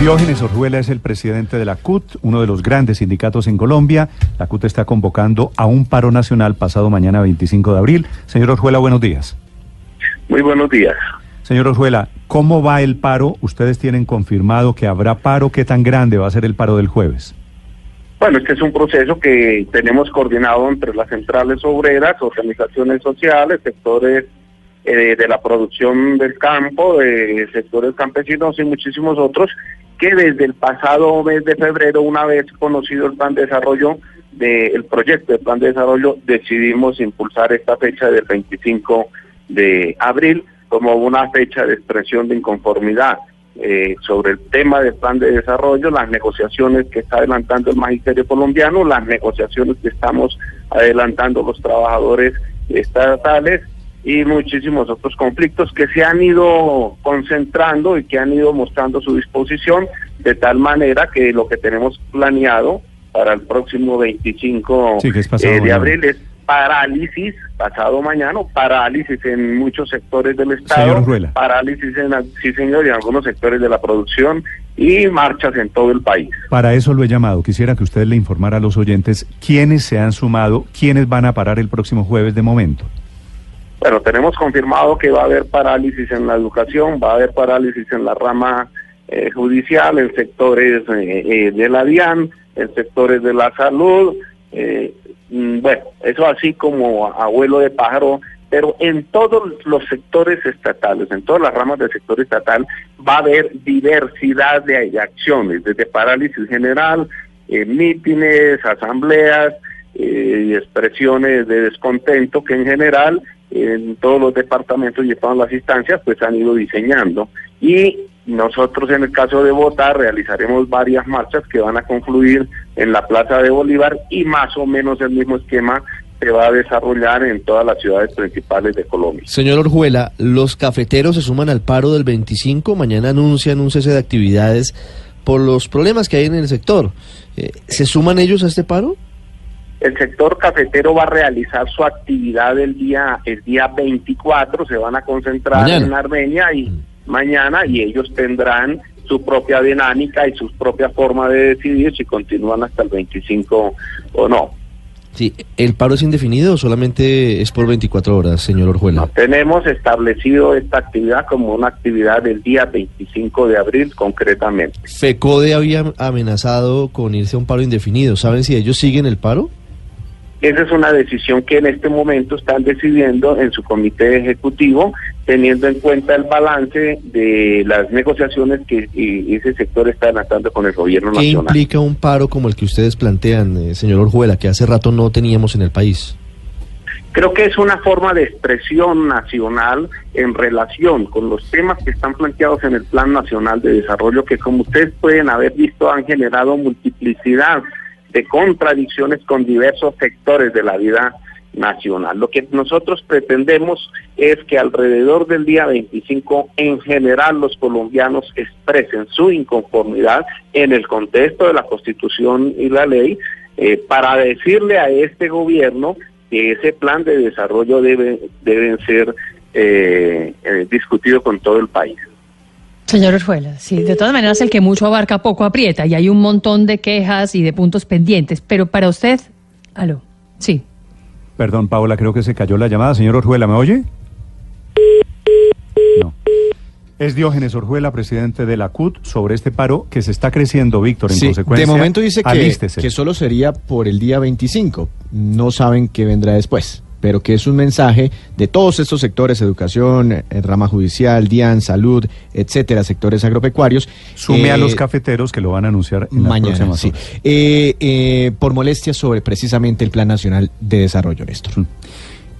Diógenes Orjuela es el presidente de la CUT, uno de los grandes sindicatos en Colombia. La CUT está convocando a un paro nacional pasado mañana 25 de abril. Señor Orjuela, buenos días. Muy buenos días. Señor Orjuela, ¿cómo va el paro? ¿Ustedes tienen confirmado que habrá paro? ¿Qué tan grande va a ser el paro del jueves? Bueno, este es un proceso que tenemos coordinado entre las centrales obreras, organizaciones sociales, sectores eh, de la producción del campo, de sectores campesinos y muchísimos otros, que desde el pasado mes de febrero, una vez conocido el plan de desarrollo del proyecto de plan de desarrollo, decidimos impulsar esta fecha del 25 de abril como una fecha de expresión de inconformidad eh, sobre el tema del plan de desarrollo, las negociaciones que está adelantando el magisterio colombiano, las negociaciones que estamos adelantando los trabajadores estatales y muchísimos otros conflictos que se han ido concentrando y que han ido mostrando su disposición de tal manera que lo que tenemos planeado para el próximo 25 eh, de abril es parálisis pasado mañana, parálisis en muchos sectores del Estado, parálisis en, sí señor, en algunos sectores de la producción y marchas en todo el país. Para eso lo he llamado. Quisiera que usted le informara a los oyentes quiénes se han sumado, quiénes van a parar el próximo jueves de momento. Bueno, tenemos confirmado que va a haber parálisis en la educación, va a haber parálisis en la rama eh, judicial, en sectores eh, eh, de la DIAN, en sectores de la salud. Mm, bueno, eso así como abuelo de pájaro, pero en todos los sectores estatales, en todas las ramas del sector estatal, va a haber diversidad de, acciones, desde parálisis general, mítines, asambleas, y expresiones de descontento que en general en todos los departamentos y en todas las instancias pues han ido diseñando y nosotros en el caso de Bogotá realizaremos varias marchas que van a confluir en la Plaza de Bolívar y más o menos el mismo esquema se va a desarrollar en todas las ciudades principales de Colombia. Señor Orjuela, los cafeteros se suman al paro del 25, mañana anuncian un cese de actividades por los problemas que hay en el sector. Eh, ¿Se suman ellos a este paro? El sector cafetero va a realizar su actividad el día el día 24, se van a concentrar en Armenia y mm. mañana y ellos tendrán su propia dinámica y su propia forma de decidir si continúan hasta el 25 o no. Sí, ¿el paro es indefinido o solamente es por 24 horas, señor Orjuela? tenemos establecido esta actividad como una actividad del día 25 de abril concretamente. FECODE había amenazado con irse a un paro indefinido. ¿Saben si ellos siguen el paro? Esa es una decisión que en este momento están decidiendo en su comité ejecutivo, teniendo en cuenta el balance de las negociaciones que ese sector está adelantando con el gobierno nacional. ¿Qué implica un paro como el que ustedes plantean, eh, señor Orjuela, que hace rato no teníamos en el país? Creo que es una forma de expresión nacional en relación con los temas que están planteados en el Plan Nacional de Desarrollo, que como ustedes pueden haber visto han generado multiplicidad de contradicciones con diversos sectores de la vida nacional. Lo que nosotros pretendemos es que alrededor del día 25 en general los colombianos expresen su inconformidad en el contexto de la constitución y la ley eh, para decirle a este gobierno que ese plan de desarrollo debe deben ser eh, eh, discutido con todo el país. Señor Orjuela, sí, de todas maneras el que mucho abarca poco aprieta y hay un montón de quejas y de puntos pendientes, pero para usted, aló, sí. Perdón, Paola, creo que se cayó la llamada. Señor Orjuela, ¿me oye? No. Es Diógenes Orjuela, presidente de la CUT, sobre este paro que se está creciendo, Víctor, en consecuencia. De momento dice que, que solo sería por el día 25. No saben qué vendrá después pero que es un mensaje de todos estos sectores, educación, eh, rama judicial, DIAN, salud, etcétera, sectores agropecuarios. Sume a los eh, cafeteros que lo van a anunciar en mañana, sí. Eh, por molestias sobre precisamente el Plan Nacional de Desarrollo, Néstor. Mm.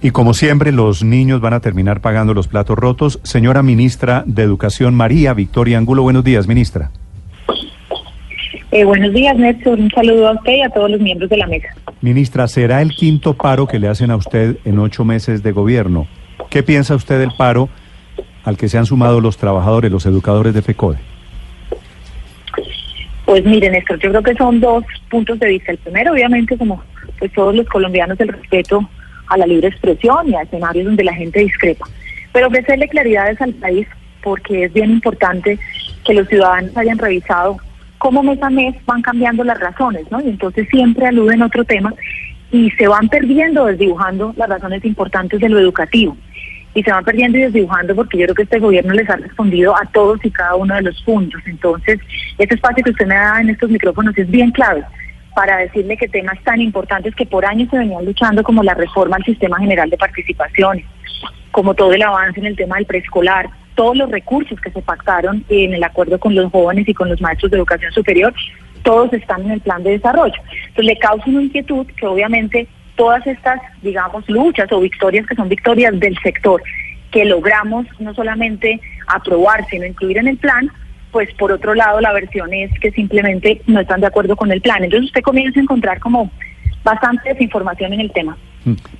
Y como siempre, los niños van a terminar pagando los platos rotos. Señora ministra de Educación, María Victoria Angulo, buenos días, ministra. Eh, buenos días, Néstor. Un saludo a usted y a todos los miembros de la mesa. Ministra, será el quinto paro que le hacen a usted en ocho meses de gobierno. ¿Qué piensa usted del paro al que se han sumado los trabajadores, los educadores de FECODE? Pues miren, Néstor, yo creo que son dos puntos de vista. El primero, obviamente, como pues todos los colombianos, el respeto a la libre expresión y a escenarios donde la gente discrepa. Pero ofrecerle claridades al país porque es bien importante que los ciudadanos hayan revisado cómo mes a mes van cambiando las razones, ¿no? Y entonces siempre aluden a otro tema y se van perdiendo, desdibujando las razones importantes de lo educativo. Y se van perdiendo y desdibujando porque yo creo que este gobierno les ha respondido a todos y cada uno de los puntos. Entonces, este espacio que usted me da en estos micrófonos es bien clave para decirle que temas tan importantes que por años se venían luchando como la reforma al sistema general de participaciones, como todo el avance en el tema del preescolar, todos los recursos que se pactaron en el acuerdo con los jóvenes y con los maestros de educación superior, todos están en el plan de desarrollo. Entonces le causa una inquietud que obviamente todas estas, digamos, luchas o victorias que son victorias del sector, que logramos no solamente aprobar, sino incluir en el plan, pues por otro lado la versión es que simplemente no están de acuerdo con el plan. Entonces usted comienza a encontrar como bastante desinformación en el tema.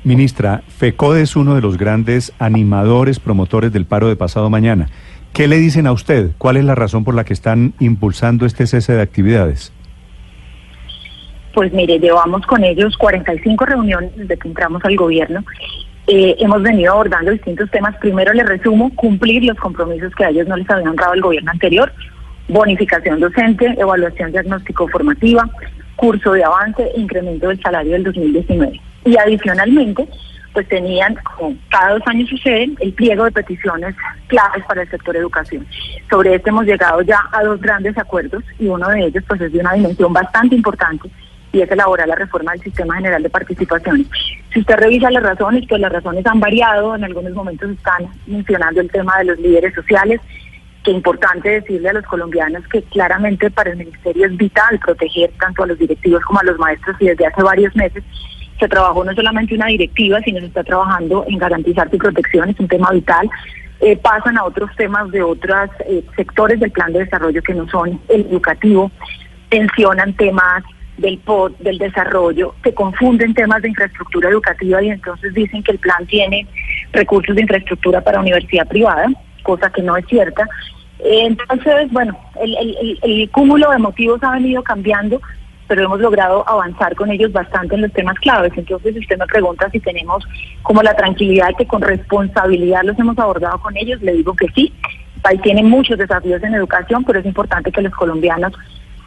Ministra, FECODE es uno de los grandes animadores, promotores del paro de pasado mañana. ¿Qué le dicen a usted? ¿Cuál es la razón por la que están impulsando este cese de actividades? Pues mire, llevamos con ellos 45 reuniones desde que entramos al gobierno. Eh, hemos venido abordando distintos temas. Primero les resumo, cumplir los compromisos que a ellos no les habían dado el gobierno anterior, bonificación docente, evaluación diagnóstico formativa, curso de avance, incremento del salario del 2019. Y adicionalmente, pues tenían, cada dos años sucede, el pliego de peticiones claves para el sector educación. Sobre este hemos llegado ya a dos grandes acuerdos y uno de ellos pues es de una dimensión bastante importante y es elaborar la reforma del Sistema General de Participaciones. Si usted revisa las razones, pues las razones han variado, en algunos momentos están mencionando el tema de los líderes sociales, que importante decirle a los colombianos que claramente para el Ministerio es vital proteger tanto a los directivos como a los maestros y desde hace varios meses se trabajó no solamente una directiva, sino se está trabajando en garantizar su protección, es un tema vital. Eh, pasan a otros temas de otros eh, sectores del plan de desarrollo que no son el educativo, tensionan temas del POD, del desarrollo, se confunden temas de infraestructura educativa y entonces dicen que el plan tiene recursos de infraestructura para universidad privada, cosa que no es cierta. Entonces, bueno, el, el cúmulo de motivos ha venido cambiando, pero hemos logrado avanzar con ellos bastante en los temas claves. Entonces, usted me pregunta si tenemos como la tranquilidad que con responsabilidad los hemos abordado con ellos, le digo que sí. El país tiene muchos desafíos en educación, pero es importante que los colombianos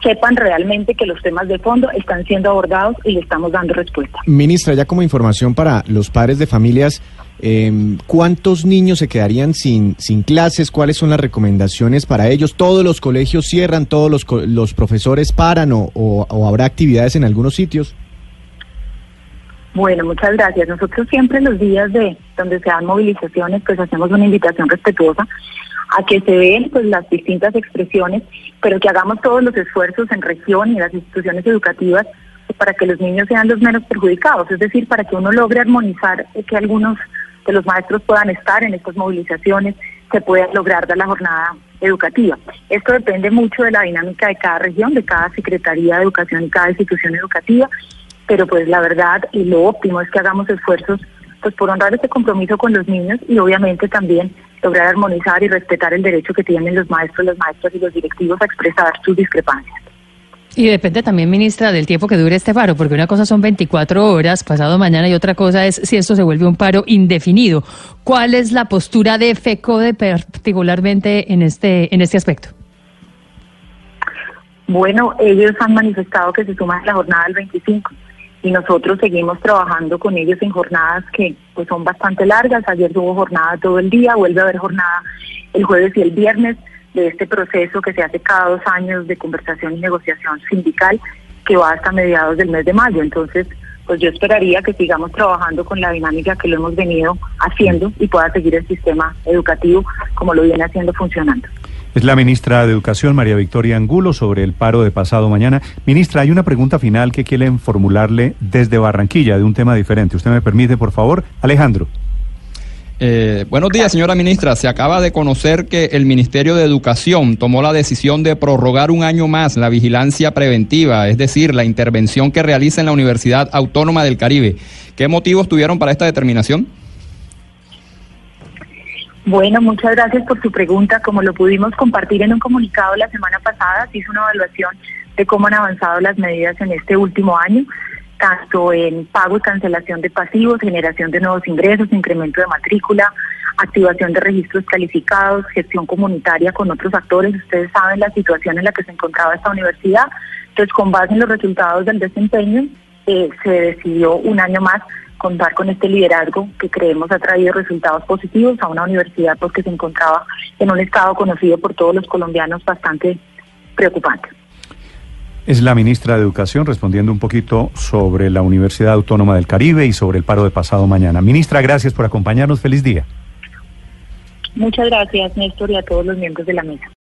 sepan realmente que los temas de fondo están siendo abordados y le estamos dando respuesta. Ministra, ya como información para los padres de familias, eh, ¿cuántos niños se quedarían sin, sin clases? ¿Cuáles son las recomendaciones para ellos? ¿Todos los colegios cierran? ¿Todos los, los profesores paran o, o habrá actividades en algunos sitios? Bueno, muchas gracias. Nosotros siempre en los días de donde se dan movilizaciones, pues hacemos una invitación respetuosa a que se vean pues las distintas expresiones, pero que hagamos todos los esfuerzos en región y las instituciones educativas para que los niños sean los menos perjudicados, es decir, para que uno logre armonizar que algunos de los maestros puedan estar en estas movilizaciones, se pueda lograr dar la jornada educativa. Esto depende mucho de la dinámica de cada región, de cada Secretaría de Educación y cada institución educativa, pero pues la verdad y lo óptimo es que hagamos esfuerzos pues por honrar este compromiso con los niños y obviamente también lograr armonizar y respetar el derecho que tienen los maestros, las maestras y los directivos a expresar sus discrepancias. Y depende también, ministra, del tiempo que dure este paro, porque una cosa son 24 horas pasado mañana y otra cosa es si esto se vuelve un paro indefinido. ¿Cuál es la postura de FECODE particularmente en este, en este aspecto? Bueno, ellos han manifestado que se suman a la jornada del 25 y nosotros seguimos trabajando con ellos en jornadas que pues son bastante largas. Ayer hubo jornada todo el día, vuelve a haber jornada el jueves y el viernes de este proceso que se hace cada dos años de conversación y negociación sindical que va hasta mediados del mes de mayo. Entonces, pues yo esperaría que sigamos trabajando con la dinámica que lo hemos venido haciendo y pueda seguir el sistema educativo como lo viene haciendo funcionando. Es la ministra de Educación, María Victoria Angulo, sobre el paro de pasado mañana. Ministra, hay una pregunta final que quieren formularle desde Barranquilla, de un tema diferente. ¿Usted me permite, por favor? Alejandro. Eh, buenos días, señora ministra. Se acaba de conocer que el Ministerio de Educación tomó la decisión de prorrogar un año más la vigilancia preventiva, es decir, la intervención que realiza en la Universidad Autónoma del Caribe. ¿Qué motivos tuvieron para esta determinación? Bueno, muchas gracias por su pregunta. Como lo pudimos compartir en un comunicado la semana pasada, se hizo una evaluación de cómo han avanzado las medidas en este último año, tanto en pago y cancelación de pasivos, generación de nuevos ingresos, incremento de matrícula, activación de registros calificados, gestión comunitaria con otros actores. Ustedes saben la situación en la que se encontraba esta universidad. Entonces, con base en los resultados del desempeño, eh, se decidió un año más contar con este liderazgo que creemos ha traído resultados positivos a una universidad porque se encontraba en un estado conocido por todos los colombianos bastante preocupante. Es la ministra de Educación respondiendo un poquito sobre la Universidad Autónoma del Caribe y sobre el paro de pasado mañana. Ministra, gracias por acompañarnos. Feliz día. Muchas gracias, Néstor, y a todos los miembros de la mesa.